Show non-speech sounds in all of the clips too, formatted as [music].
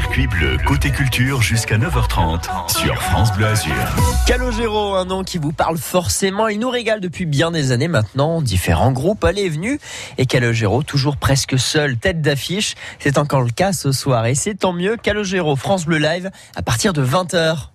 Circuit bleu, côté culture jusqu'à 9h30 sur France Bleu Azur. Calogero, un nom qui vous parle forcément. Il nous régale depuis bien des années maintenant. Différents groupes allez et venus. Et Calogero, toujours presque seul, tête d'affiche. C'est encore le cas ce soir. Et c'est tant mieux. Calogero, France Bleu Live, à partir de 20h.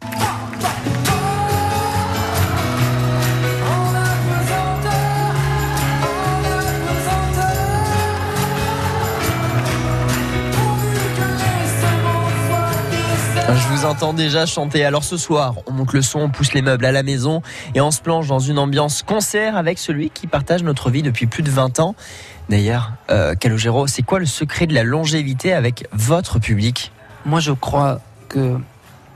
Je vous entends déjà chanter. Alors ce soir, on monte le son, on pousse les meubles à la maison et on se plonge dans une ambiance concert avec celui qui partage notre vie depuis plus de 20 ans. D'ailleurs, euh, Calogero, c'est quoi le secret de la longévité avec votre public? Moi, je crois que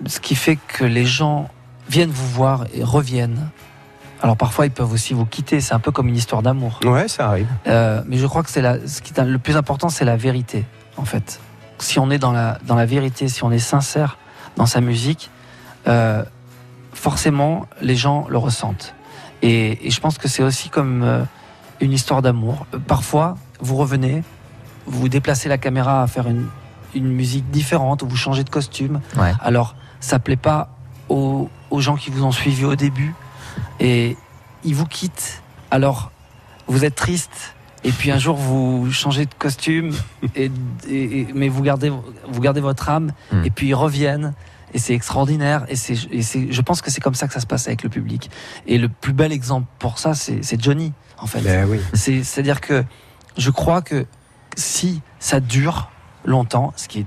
ce qui fait que les gens viennent vous voir et reviennent. Alors parfois, ils peuvent aussi vous quitter. C'est un peu comme une histoire d'amour. Ouais, ça arrive. Euh, mais je crois que c'est la, ce qui est le plus important, c'est la vérité, en fait. Si on est dans la, dans la vérité, si on est sincère dans sa musique, euh, forcément, les gens le ressentent. Et, et je pense que c'est aussi comme euh, une histoire d'amour. Parfois, vous revenez, vous déplacez la caméra à faire une, une musique différente, ou vous changez de costume. Ouais. Alors, ça plaît pas aux, aux gens qui vous ont suivi au début, et ils vous quittent. Alors, vous êtes triste. Et puis un jour vous changez de costume, et, et- et- mais vous gardez, vous gardez votre âme, Hmm. et puis ils reviennent, et c'est extraordinaire. Et, c'est, je pense que c'est comme ça que ça se passe avec le public. Et le plus bel exemple pour ça, c'est, Johnny, en fait. Ben oui. C'est, c'est-à-dire que je crois que si ça dure longtemps, ce qui est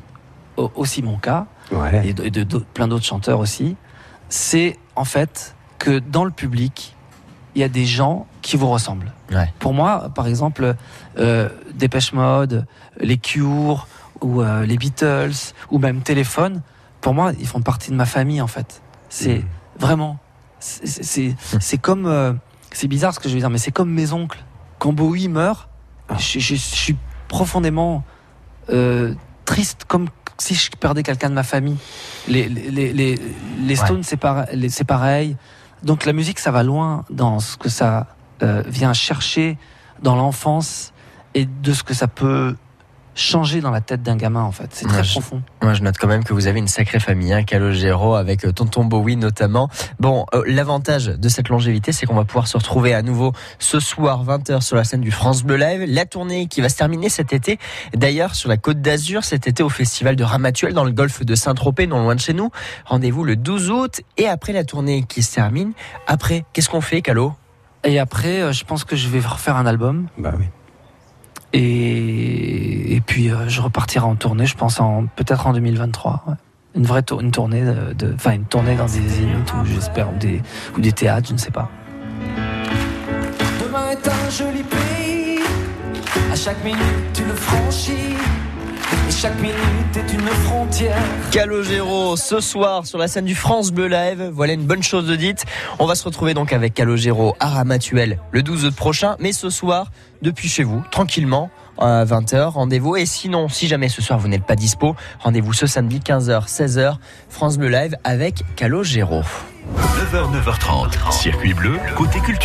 au- aussi mon cas, Ouais. et de, plein d'autres chanteurs aussi, c'est en fait que dans le public, il y a des gens qui vous ressemblent. Ouais. Pour moi, par exemple, euh, Dépêche Mode, les Cure, ou euh, les Beatles, ou même Téléphone, pour moi, ils font partie de ma famille en fait. C'est Mm. vraiment, [laughs] c'est- comme, euh, c'est bizarre ce que je veux dire, mais c'est comme mes oncles. Quand Bowie meurt, Ah. je, je- je suis profondément euh, triste, comme si je perdais quelqu'un de ma famille. Les, les, les, les- Stones, c'est les- c'est pareil. Donc la musique, ça va loin dans ce que ça euh, vient chercher dans l'enfance et de ce que ça peut changer dans la tête d'un gamin, en fait. C'est très je- profond. Moi, je note quand même que vous avez une sacrée famille, hein, Calogero, avec euh, Tonton Bowie notamment. Bon, euh, l'avantage de cette longévité, c'est qu'on va pouvoir se retrouver à nouveau ce soir 20h sur la scène du France Bleu Live. La tournée qui va se terminer cet été, d'ailleurs sur la Côte d'Azur, cet été au festival de Ramatuel dans le golfe de Saint-Tropez, non loin de chez nous. Rendez-vous le 12 août et après la tournée qui se termine. Après, qu'est-ce qu'on fait, Calo? Et après, euh, je pense que je vais refaire un album. Bah oui. Et puis, euh, je repartirai en tournée, je pense, en, peut-être en 2023. ouais. Une vraie une tournée, enfin, une tournée dans des zéniths ou j'espère, ou des, ou des théâtres, je ne sais pas. Demain est un joli pays. À chaque minute, tu le franchis. Et chaque minute est une frontière. Calogero ce soir sur la scène du France Bleu Live. Voilà une bonne chose de dite. On va se retrouver donc avec Calogero à Ramatuel le 12 août prochain. Mais ce soir, depuis chez vous, tranquillement, à 20h, rendez-vous. Et sinon, si jamais ce soir vous n'êtes pas dispo, rendez-vous ce samedi 15h, 16h, France Bleu Live avec Calogero. 9h, 9h30, Circuit bleu, côté culture.